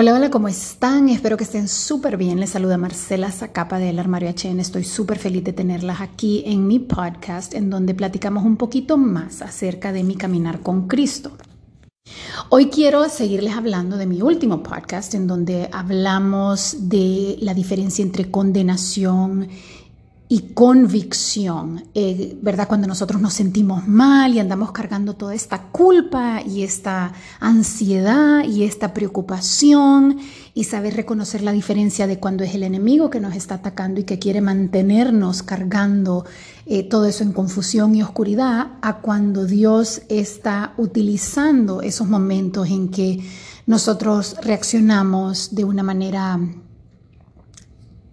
Hola, hola, ¿cómo están? Espero que estén súper bien. Les saluda Marcela Zacapa del Armario HN. Estoy súper feliz de tenerlas aquí en mi podcast en donde platicamos un poquito más acerca de mi caminar con Cristo. Hoy quiero seguirles hablando de mi último podcast en donde hablamos de la diferencia entre condenación y convicción, eh, ¿verdad? Cuando nosotros nos sentimos mal y andamos cargando toda esta culpa y esta ansiedad y esta preocupación y saber reconocer la diferencia de cuando es el enemigo que nos está atacando y que quiere mantenernos cargando eh, todo eso en confusión y oscuridad, a cuando Dios está utilizando esos momentos en que nosotros reaccionamos de una manera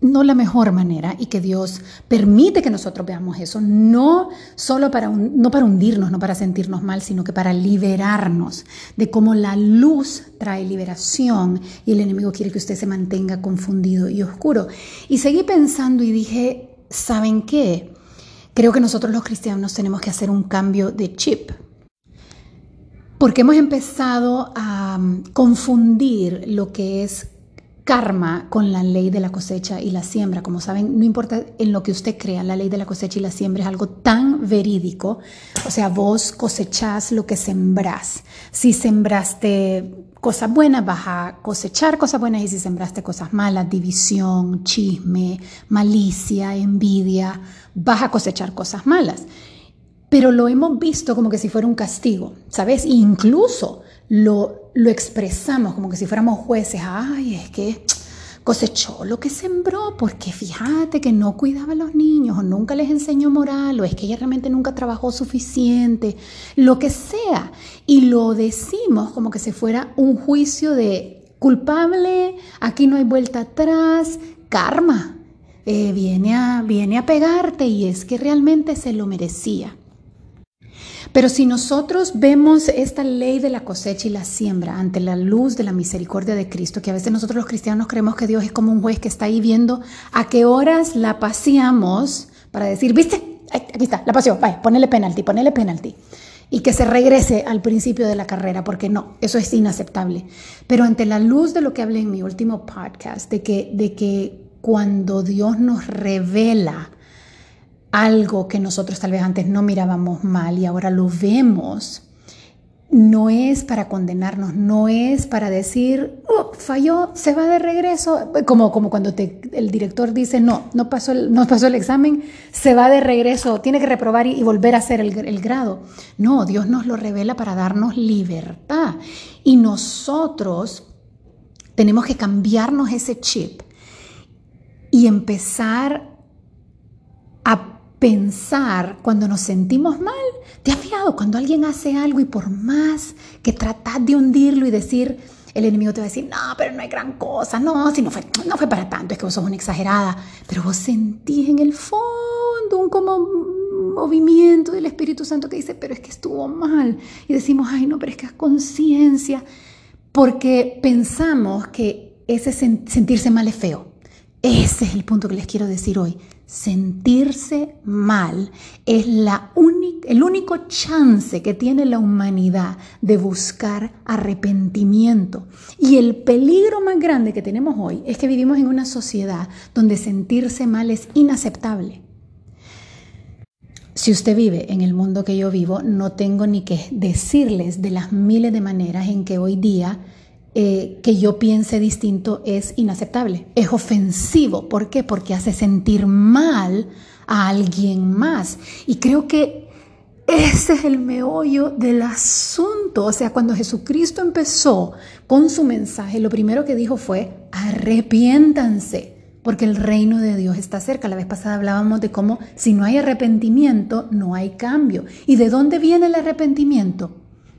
no la mejor manera y que Dios permite que nosotros veamos eso, no solo para, no para hundirnos, no para sentirnos mal, sino que para liberarnos de cómo la luz trae liberación y el enemigo quiere que usted se mantenga confundido y oscuro. Y seguí pensando y dije, ¿saben qué? Creo que nosotros los cristianos tenemos que hacer un cambio de chip. Porque hemos empezado a confundir lo que es karma con la ley de la cosecha y la siembra. Como saben, no importa en lo que usted crea, la ley de la cosecha y la siembra es algo tan verídico. O sea, vos cosechás lo que sembrás. Si sembraste cosas buenas, vas a cosechar cosas buenas y si sembraste cosas malas, división, chisme, malicia, envidia, vas a cosechar cosas malas. Pero lo hemos visto como que si fuera un castigo, ¿sabes? Incluso lo, lo expresamos como que si fuéramos jueces. Ay, es que cosechó lo que sembró, porque fíjate que no cuidaba a los niños, o nunca les enseñó moral, o es que ella realmente nunca trabajó suficiente, lo que sea. Y lo decimos como que si fuera un juicio de culpable, aquí no hay vuelta atrás, karma. Eh, viene, a, viene a pegarte y es que realmente se lo merecía. Pero si nosotros vemos esta ley de la cosecha y la siembra ante la luz de la misericordia de Cristo, que a veces nosotros los cristianos creemos que Dios es como un juez que está ahí viendo a qué horas la paseamos para decir, viste, aquí está, la paseó, vaya, ponele penalti, ponele penalti. Y que se regrese al principio de la carrera, porque no, eso es inaceptable. Pero ante la luz de lo que hablé en mi último podcast, de que, de que cuando Dios nos revela algo que nosotros tal vez antes no mirábamos mal y ahora lo vemos, no es para condenarnos, no es para decir, oh, falló, se va de regreso, como, como cuando el director dice, no, no pasó, el, no pasó el examen, se va de regreso, tiene que reprobar y, volver a hacer el, el grado. No, Dios nos lo revela para darnos libertad. Y nosotros tenemos que cambiarnos ese chip y empezar a pensar cuando nos sentimos mal. ¿Te has fijado cuando alguien hace algo y por más que tratas de hundirlo y decir, el enemigo te va a decir, no, pero no hay gran cosa, no, si no fue, no fue para tanto, es que vos sos una exagerada, pero vos sentís en el fondo un como movimiento del Espíritu Santo que dice, pero es que estuvo mal. Y decimos, ay, no, pero es que es conciencia, porque pensamos que ese sentirse mal es feo. Ese es el punto que les quiero decir hoy. Sentirse mal es la el único chance que tiene la humanidad de buscar arrepentimiento. Y el peligro más grande que tenemos hoy es que vivimos en una sociedad donde sentirse mal es inaceptable. Si usted vive en el mundo que yo vivo, no tengo ni que decirles de las miles de maneras en que hoy día eh, que yo piense distinto es inaceptable, es ofensivo. ¿Por qué? Porque hace sentir mal a alguien más. Y creo que ese es el meollo del asunto. O sea, cuando Jesucristo empezó con su mensaje, lo primero que dijo fue, arrepiéntanse porque el reino de Dios está cerca. La vez pasada hablábamos de cómo si no hay arrepentimiento, no hay cambio. ¿Y de dónde viene el arrepentimiento?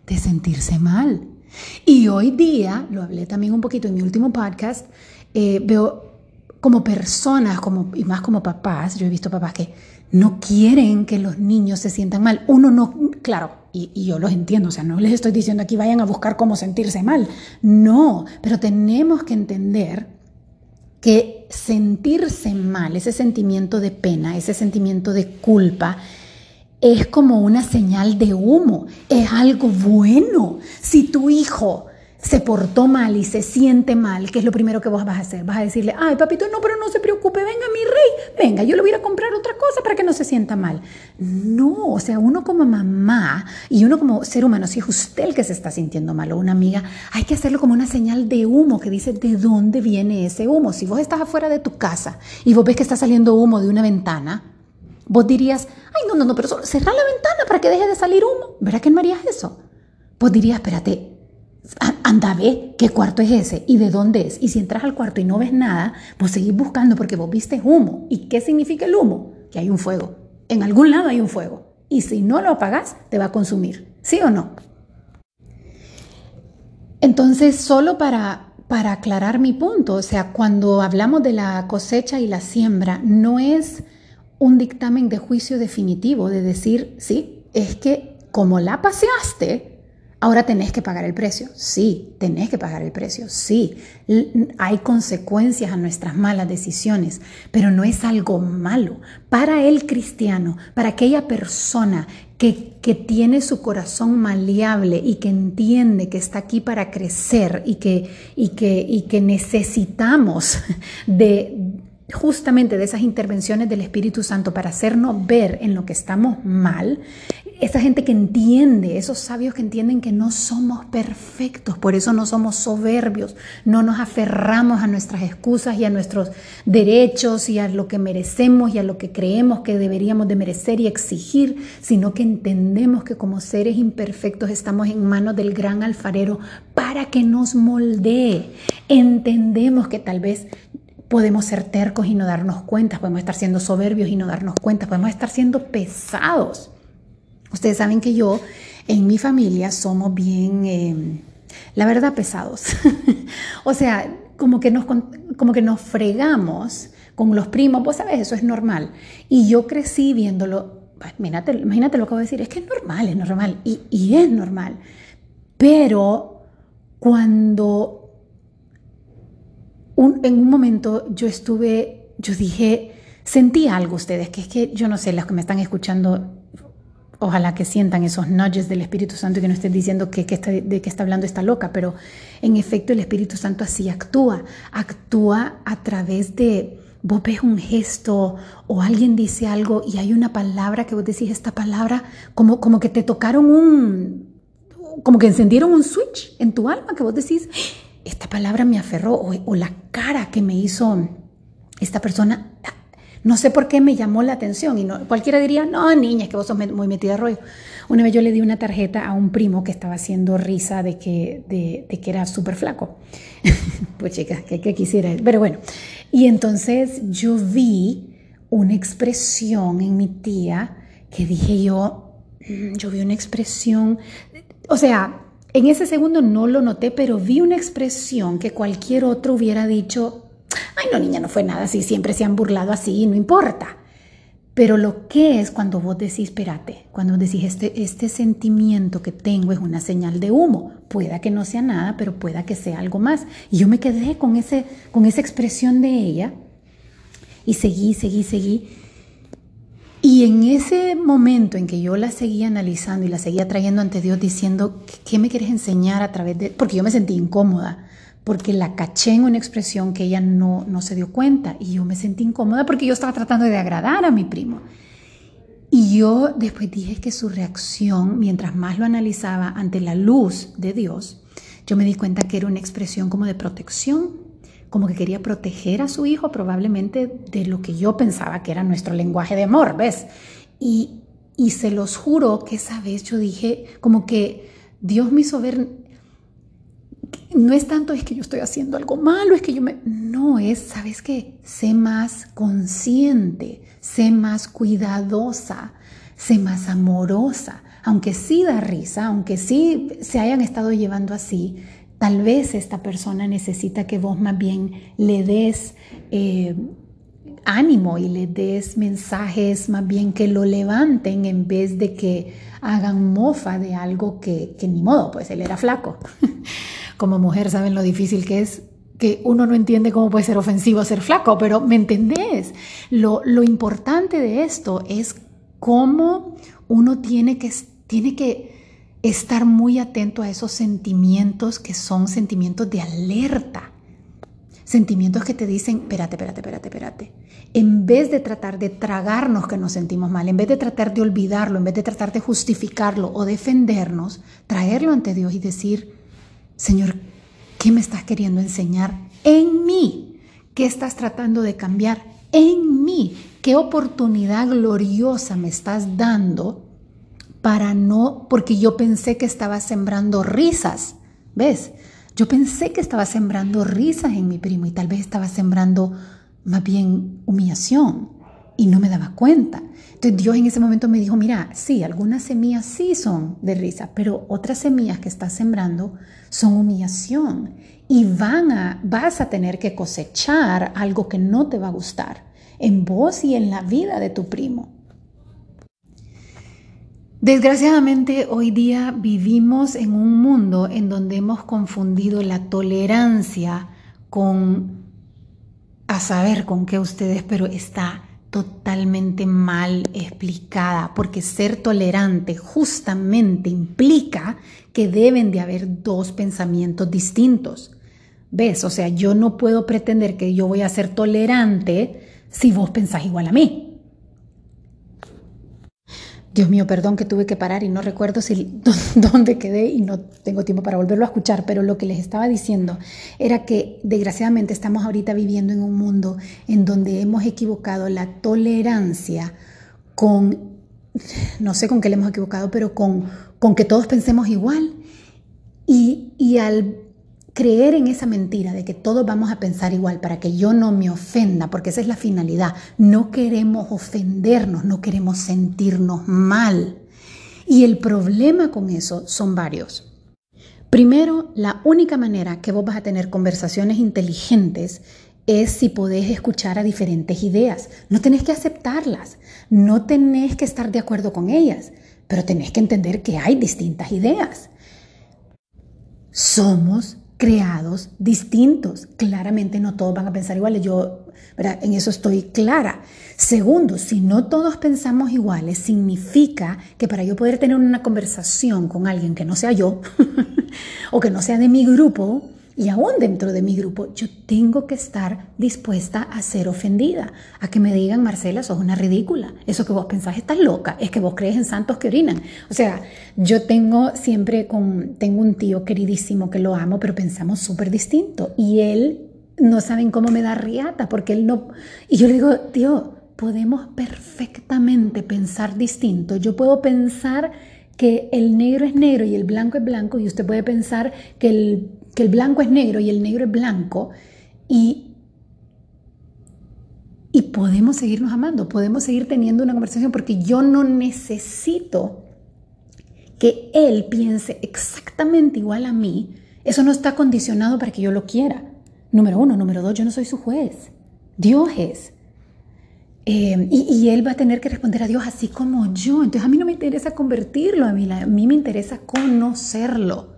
De sentirse mal. Y hoy día, lo hablé también un poquito en mi último podcast, eh, veo como personas, como, y más como papás, yo he visto papás que no quieren que los niños se sientan mal. Uno no, claro, y, y, yo los entiendo, o sea, no les estoy diciendo aquí vayan a buscar cómo sentirse mal, no, pero tenemos que entender que sentirse mal, ese sentimiento de pena, ese sentimiento de culpa, es como una señal de humo, es algo bueno. Si tu hijo se portó mal y se siente mal, ¿qué es lo primero que vos vas a hacer? Vas a decirle, ay papito, no, pero no se preocupe, venga mi rey, venga, yo le voy a comprar otra cosa para que no se sienta mal. No, o sea, uno como mamá y uno como ser humano, si es usted el que se está sintiendo mal o una amiga, hay que hacerlo como una señal de humo que dice de dónde viene ese humo. Si vos estás afuera de tu casa y vos ves que está saliendo humo de una ventana, vos dirías, ay, no, no, no, pero cerrar la ventana para que deje de salir humo. ¿Verdad que no harías eso? Vos dirías, espérate, anda ve qué cuarto es ese y de dónde es. Y si entras al cuarto y no ves nada, pues seguís buscando porque vos viste humo. ¿Y qué significa el humo? Que hay un fuego. En algún lado hay un fuego. Y si no lo apagas, te va a consumir. ¿Sí o no? Entonces, solo para, para aclarar mi punto, o sea, cuando hablamos de la cosecha y la siembra, no es un dictamen de juicio definitivo de decir, sí, es que como la paseaste, Ahora tenés que pagar el precio. Sí, tenés que pagar el precio. Sí, hay consecuencias a nuestras malas decisiones, pero no es algo malo. Para el cristiano, para aquella persona que, que tiene su corazón maleable y que entiende que está aquí para crecer y que, y que, y que necesitamos de, justamente de esas intervenciones del Espíritu Santo para hacernos ver en lo que estamos mal, esa gente que entiende, esos sabios que entienden que no somos perfectos, por eso no somos soberbios, no nos aferramos a nuestras excusas y a nuestros derechos y a lo que merecemos y a lo que creemos que deberíamos de merecer y exigir, sino que entendemos que como seres imperfectos estamos en manos del gran alfarero para que nos moldee. Entendemos que tal vez podemos ser tercos y no darnos cuenta, podemos estar siendo soberbios y no darnos cuenta, podemos estar siendo pesados. Ustedes saben que yo, en mi familia, somos bien, em, la verdad, pesados. o sea, como que, nos, como que nos fregamos con los primos, vos sabes, eso es normal. Y yo crecí viéndolo, imagínate, imagínate lo que voy a decir, es que es normal, es normal, y, y es normal. Pero cuando en un momento yo estuve, yo dije, sentí algo ustedes, que es que yo no sé, los que me están escuchando, ojalá que sientan esos nudges del Espíritu Santo y que no estén diciendo que, está, de qué está hablando esta loca, pero en efecto el Espíritu Santo así actúa, actúa a través de, vos ves un gesto o alguien dice algo y hay una palabra que vos decís, esta palabra, como, como que te tocaron un, como que encendieron un switch en tu alma, que vos decís, esta palabra me aferró o, la cara que me hizo esta persona, no sé por qué me llamó la atención y no, cualquiera diría, no, niña, que vos sos muy metida de rollo. Una vez yo le di una tarjeta a un primo que estaba haciendo risa de que, de, que era súper flaco. pues chica, que, que quisiera. Pero bueno, y entonces yo vi una expresión en mi tía que dije yo, mm, yo vi una expresión, o sea, en ese segundo no lo noté, pero vi una expresión que cualquier otro hubiera dicho, ay no niña, no fue nada así, siempre se han burlado así, no importa. Pero lo que es cuando vos decís, espérate, cuando decís, este, este sentimiento que tengo es una señal de humo, pueda que no sea nada, pero pueda que sea algo más. Y yo me quedé con, ese, con esa expresión de ella y seguí, seguí, seguí. Y en ese momento en que yo la seguía analizando y la seguía trayendo ante Dios diciendo, ¿qué me quieres enseñar a través de...? Porque yo me sentí incómoda, porque la caché en una expresión que ella no, no se dio cuenta y yo me sentí incómoda porque yo estaba tratando de agradar a mi primo. Y yo después dije que su reacción, mientras más lo analizaba ante la luz de Dios, yo me di cuenta que era una expresión como de protección, como que quería proteger a su hijo probablemente de lo que yo pensaba que era nuestro lenguaje de amor, ¿ves? Y, y se los juro que esa vez yo dije como que Dios me hizo ver, no es tanto es que yo estoy haciendo algo malo, es que yo me... No, es, ¿sabes qué? Sé más consciente, sé más cuidadosa, sé más amorosa, aunque sí da risa, aunque sí se hayan estado llevando así, Tal vez esta persona necesita que vos más bien le des eh, ánimo y le des mensajes más bien que lo levanten en vez de que hagan mofa de algo que, ni modo, pues él era flaco. Como mujer saben lo difícil que es que uno no entiende cómo puede ser ofensivo ser flaco, pero ¿me entendés? Lo, lo importante de esto es cómo uno tiene que, tiene que estar muy atento a esos sentimientos que son sentimientos de alerta. Sentimientos que te dicen, espérate, espérate, espérate, espérate. En vez de tratar de tragarnos que nos sentimos mal, en vez de tratar de olvidarlo, en vez de tratar de justificarlo o defendernos, traerlo ante Dios y decir, Señor, ¿qué me estás queriendo enseñar en mí? ¿Qué estás tratando de cambiar en mí? ¿Qué oportunidad gloriosa me estás dando para no, porque yo pensé que estaba sembrando risas, ¿ves? Yo pensé que estaba sembrando risas en mi primo y tal vez estaba sembrando más bien humillación y no me daba cuenta. Entonces Dios en ese momento me dijo, mira, sí, algunas semillas sí son de risa, pero otras semillas que estás sembrando son humillación y van a, vas a tener que cosechar algo que no te va a gustar en vos y en la vida de tu primo. Desgraciadamente hoy día vivimos en un mundo en donde hemos confundido la tolerancia con a saber con qué ustedes, pero está totalmente mal explicada, porque ser tolerante justamente implica que deben de haber dos pensamientos distintos. ¿Ves? O sea, yo no puedo pretender que yo voy a ser tolerante si vos pensás igual a mí. Dios mío, perdón que tuve que parar y no recuerdo si, dónde quedé y no tengo tiempo para volverlo a escuchar, pero lo que les estaba diciendo era que desgraciadamente estamos ahorita viviendo en un mundo en donde hemos equivocado la tolerancia con, no sé con qué le hemos equivocado, pero con, con que todos pensemos igual. Y, y al creer en esa mentira de que todos vamos a pensar igual para que yo no me ofenda, porque esa es la finalidad. No queremos ofendernos, no queremos sentirnos mal. Y el problema con eso son varios. Primero, la única manera que vos vas a tener conversaciones inteligentes es si podés escuchar a diferentes ideas. No tenés que aceptarlas, no tenés que estar de acuerdo con ellas, pero tenés que entender que hay distintas ideas. Somos creados distintos. Claramente no todos van a pensar iguales. Yo en eso estoy clara. Segundo, si no todos pensamos iguales, significa que para yo poder tener una conversación con alguien que no sea yo o que no sea de mi grupo, y aún dentro de mi grupo, yo tengo que estar dispuesta a ser ofendida, a que me digan, Marcela, sos una ridícula. Eso que vos pensás estás loca, es que vos crees en santos que orinan. O sea, yo tengo siempre con, tengo un tío queridísimo que lo amo, pero pensamos súper distinto. Y él, no saben cómo me da riata, porque él no... Y yo le digo, tío, podemos perfectamente pensar distinto. Yo puedo pensar que el negro es negro y el blanco es blanco y usted puede pensar que el que el blanco es negro y el negro es blanco y, y podemos seguirnos amando, podemos seguir teniendo una conversación porque yo no necesito que él piense exactamente igual a mí. Eso no está condicionado para que yo lo quiera. Número uno. Número dos, yo no soy su juez. Dios es. Eh, y, él va a tener que responder a Dios así como yo. Entonces a mí no me interesa convertirlo, a mí, a mí me interesa conocerlo.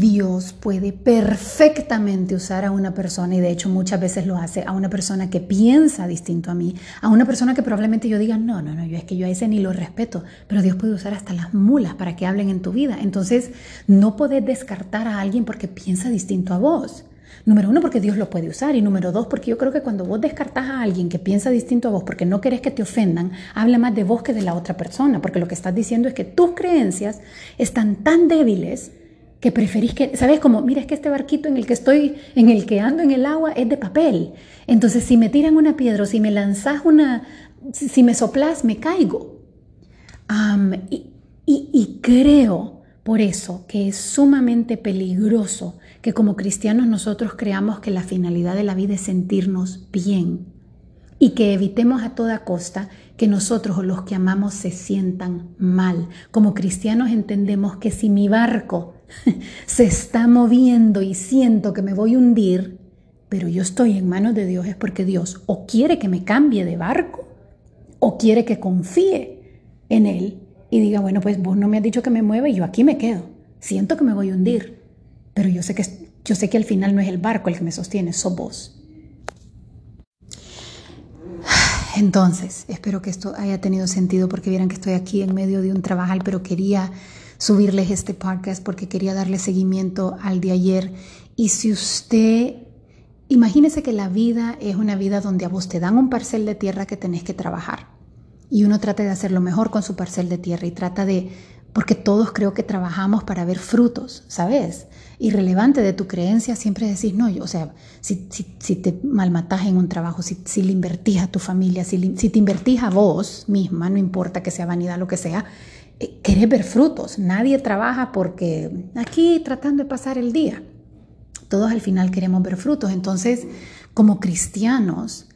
Dios puede perfectamente usar a una persona, y de hecho muchas veces lo hace, a una persona que piensa distinto a mí, a una persona que probablemente yo diga, no, no, no, yo es que yo a ese ni lo respeto, pero Dios puede usar hasta las mulas para que hablen en tu vida. Entonces, no podés descartar a alguien porque piensa distinto a vos. Número uno, porque Dios lo puede usar. Y número dos, porque yo creo que cuando vos descartás a alguien que piensa distinto a vos porque no querés que te ofendan, habla más de vos que de la otra persona. Porque lo que estás diciendo es que tus creencias están tan débiles que preferís que, ¿sabes? Como, mira, es que este barquito en el que estoy, en el que ando en el agua, es de papel. Entonces, si me tiran una piedra o si me lanzas una, si me soplas, me caigo. y, y creo por eso que es sumamente peligroso que como cristianos nosotros creamos que la finalidad de la vida es sentirnos bien y que evitemos a toda costa que nosotros o los que amamos se sientan mal. Como cristianos entendemos que si mi barco se está moviendo y siento que me voy a hundir, pero yo estoy en manos de Dios es porque Dios o quiere que me cambie de barco o quiere que confíe en Él y diga, bueno, pues vos no me has dicho que me mueva y yo aquí me quedo. Siento que me voy a hundir, pero yo sé que, yo sé que al final no es el barco el que me sostiene, sos vos. Entonces, espero que esto haya tenido sentido porque vieran que estoy aquí en medio de un trabajo, pero quería subirles este podcast porque quería darle seguimiento al de ayer. Y si usted, imagínese que la vida es una vida donde a vos te dan un parcel de tierra que tenés que trabajar. Y uno trata de hacer lo mejor con su parcel de tierra y trata de porque todos creo que trabajamos para ver frutos, ¿sabes? Irrelevante de tu creencia, siempre decís, no, yo, o sea, si, si, te malmatás en un trabajo, si, si le invertís a tu familia, si, si te invertís a vos misma, no importa que sea vanidad, lo que sea, querés ver frutos. Nadie trabaja porque aquí tratando de pasar el día. Todos al final queremos ver frutos. Entonces, como cristianos,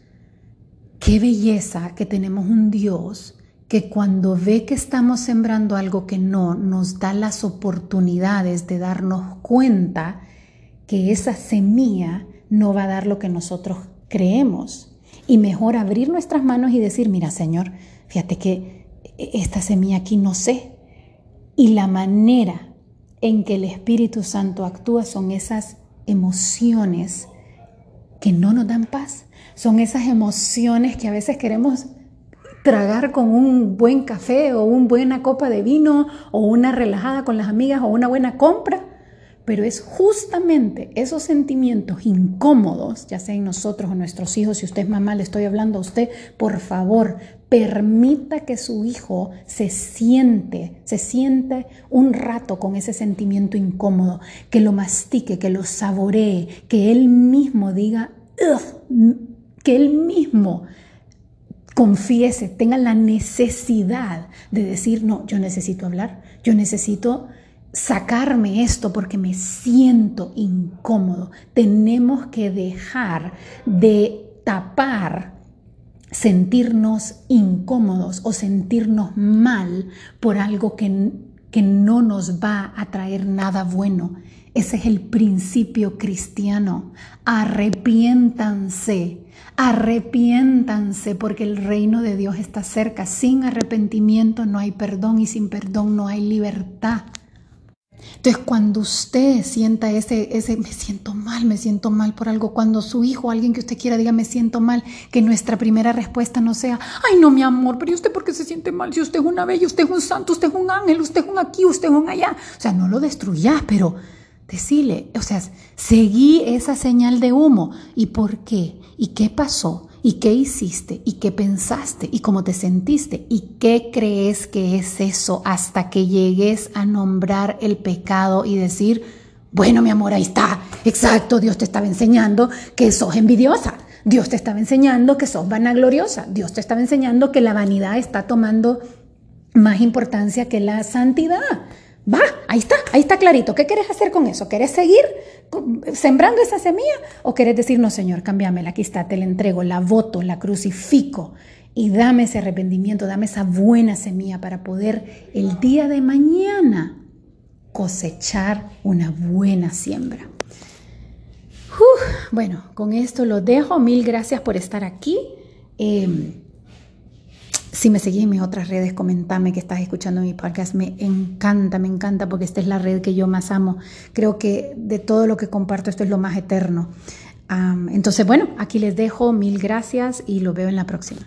qué belleza que tenemos un Dios que cuando ve que estamos sembrando algo que no, nos da las oportunidades de darnos cuenta que esa semilla no va a dar lo que nosotros creemos. Y mejor abrir nuestras manos y decir, mira Señor, fíjate que esta semilla aquí no sé. Y la manera en que el Espíritu Santo actúa son esas emociones que no nos dan paz. Son esas emociones que a veces queremos tragar con un buen café o una buena copa de vino o una relajada con las amigas o una buena compra, pero es justamente esos sentimientos incómodos, ya sea en nosotros o nuestros hijos, si usted es mamá, le estoy hablando a usted, por favor, permita que su hijo se siente, se siente un rato con ese sentimiento incómodo, que lo mastique, que lo saboree, que él mismo diga, que él mismo confiese, tenga la necesidad de decir, no, yo necesito hablar, yo necesito sacarme esto porque me siento incómodo. Tenemos que dejar de tapar sentirnos incómodos o sentirnos mal por algo que, que no nos va a traer nada bueno. Ese es el principio cristiano. Arrepiéntanse Arrepiéntanse porque el reino de Dios está cerca. Sin arrepentimiento no hay perdón y sin perdón no hay libertad. Entonces, cuando usted sienta ese, ese, me siento mal, me siento mal por algo, cuando su hijo, alguien que usted quiera diga, me siento mal, que nuestra primera respuesta no sea, ay, no, mi amor, pero ¿y usted por qué se siente mal? Si usted es una bella, usted es un santo, usted es un ángel, usted es un aquí, usted es un allá. O sea, no lo destruyas, pero decile, o sea, seguí esa señal de humo. ¿Y por qué? ¿Y qué pasó? ¿Y qué hiciste? ¿Y qué pensaste? ¿Y cómo te sentiste? ¿Y qué crees que es eso hasta que llegues a nombrar el pecado y decir, bueno, mi amor, ahí está, exacto, Dios te estaba enseñando que sos envidiosa, Dios te estaba enseñando que sos vanagloriosa, Dios te estaba enseñando que la vanidad está tomando más importancia que la santidad. Va, ahí está, ahí está clarito. ¿Qué quieres hacer con eso? ¿Quieres seguir sembrando esa semilla o quieres decir, no, Señor, cámbiamela, aquí está, te la entrego, la voto, la crucifico y dame ese arrepentimiento, dame esa buena semilla para poder el día de mañana cosechar una buena siembra? bueno, con esto lo dejo. Mil gracias por estar aquí. Em, si me seguís en mis otras redes, comentame que estás escuchando mi podcast. Me encanta, me encanta porque esta es la red que yo más amo. Creo que de todo lo que comparto esto es lo más eterno. entonces, bueno, aquí les dejo. Mil gracias y lo veo en la próxima.